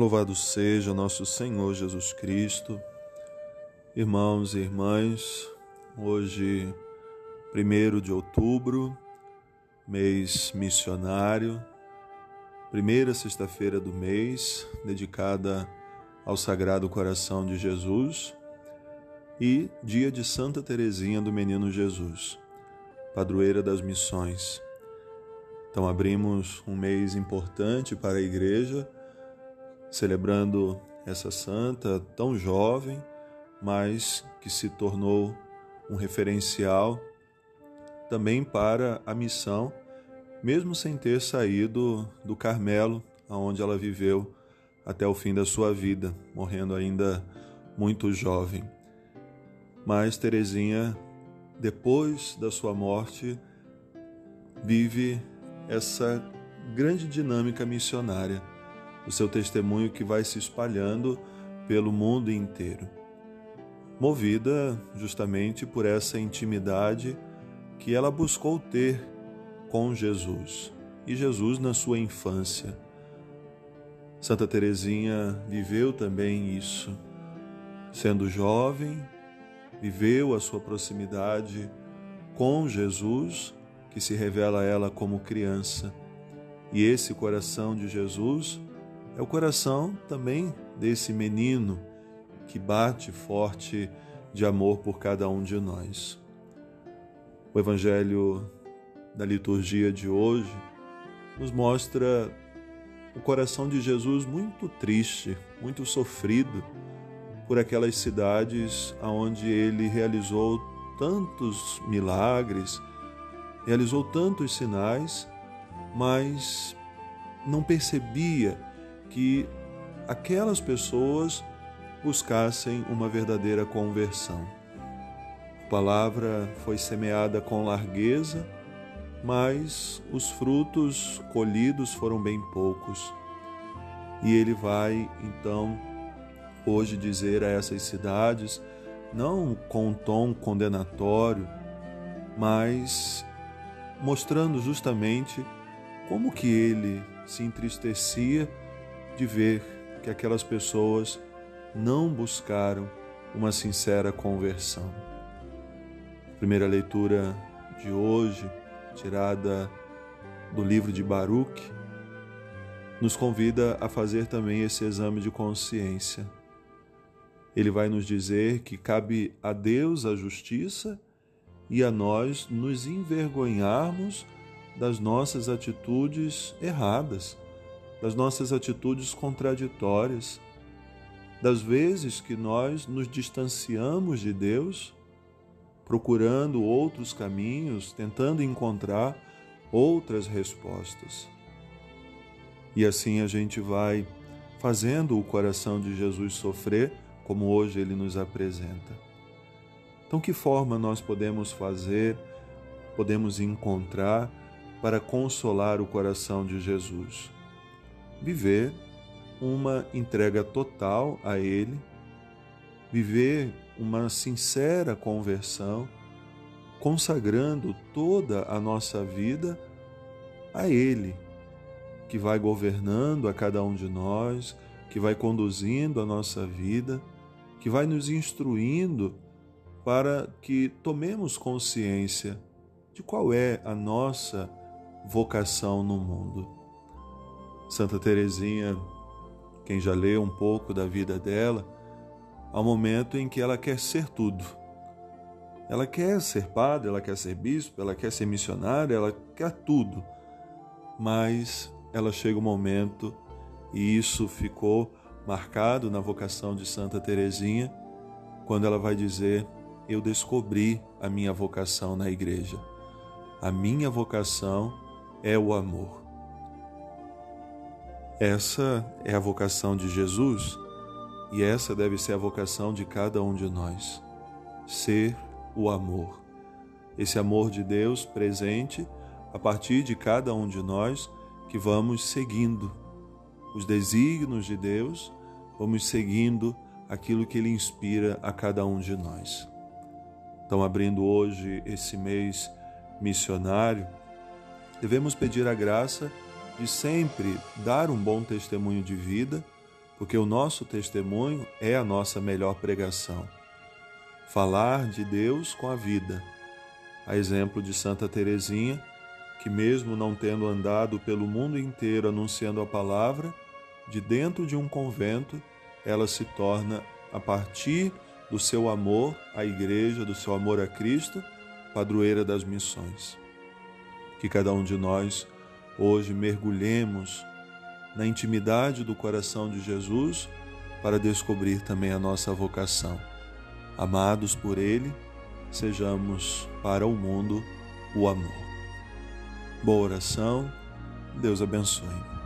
Louvado seja nosso Senhor Jesus Cristo. Irmãos e irmãs, hoje, 1 de outubro, mês missionário, primeira sexta-feira do mês, dedicada ao Sagrado Coração de Jesus, e dia de Santa Teresinha do Menino Jesus, padroeira das missões. Então, abrimos um mês importante para a Igreja celebrando essa santa tão jovem, mas que se tornou um referencial também para a missão, mesmo sem ter saído do Carmelo, onde ela viveu até o fim da sua vida, morrendo ainda muito jovem. Mas Teresinha, depois da sua morte, vive essa grande dinâmica missionária o seu testemunho que vai se espalhando pelo mundo inteiro. Movida justamente por essa intimidade que ela buscou ter com Jesus e Jesus na sua infância. Santa Teresinha viveu também isso. Sendo jovem, viveu a sua proximidade com Jesus, que se revela a ela como criança. E esse coração de Jesus é o coração também desse menino que bate forte de amor por cada um de nós. O Evangelho da liturgia de hoje nos mostra o coração de Jesus muito triste, muito sofrido por aquelas cidades aonde ele realizou tantos milagres, realizou tantos sinais, mas não percebia que aquelas pessoas buscassem uma verdadeira conversão. A palavra foi semeada com largueza, mas os frutos colhidos foram bem poucos. E ele vai então hoje dizer a essas cidades, não com um tom condenatório, mas mostrando justamente como que ele se entristecia de ver que aquelas pessoas não buscaram uma sincera conversão. Primeira leitura de hoje, tirada do livro de Baruch, nos convida a fazer também esse exame de consciência. Ele vai nos dizer que cabe a Deus a justiça e a nós nos envergonharmos das nossas atitudes erradas das nossas atitudes contraditórias, das vezes que nós nos distanciamos de Deus, procurando outros caminhos, tentando encontrar outras respostas. E assim a gente vai fazendo o coração de Jesus sofrer, como hoje ele nos apresenta. Então, que forma nós podemos fazer, podemos encontrar para consolar o coração de Jesus? Viver uma entrega total a Ele, viver uma sincera conversão, consagrando toda a nossa vida a Ele, que vai governando a cada um de nós, que vai conduzindo a nossa vida, que vai nos instruindo para que tomemos consciência de qual é a nossa vocação no mundo. Santa Teresinha, quem já leu um pouco da vida dela, um momento em que ela quer ser tudo. Ela quer ser padre, ela quer ser bispo, ela quer ser missionária, ela quer tudo. Mas ela chega um momento, e isso ficou marcado na vocação de Santa Teresinha, quando ela vai dizer: Eu descobri a minha vocação na igreja. A minha vocação é o amor. Essa é a vocação de Jesus e essa deve ser a vocação de cada um de nós. Ser o amor. Esse amor de Deus presente a partir de cada um de nós que vamos seguindo os desígnios de Deus, vamos seguindo aquilo que Ele inspira a cada um de nós. Então, abrindo hoje esse mês missionário, devemos pedir a graça de sempre dar um bom testemunho de vida, porque o nosso testemunho é a nossa melhor pregação. Falar de Deus com a vida. A exemplo de Santa Teresinha, que mesmo não tendo andado pelo mundo inteiro anunciando a palavra, de dentro de um convento, ela se torna a partir do seu amor à igreja, do seu amor a Cristo, padroeira das missões. Que cada um de nós hoje mergulhemos na intimidade do coração de Jesus para descobrir também a nossa vocação. Amados por Ele, sejamos para o mundo o amor. Boa oração, Deus abençoe.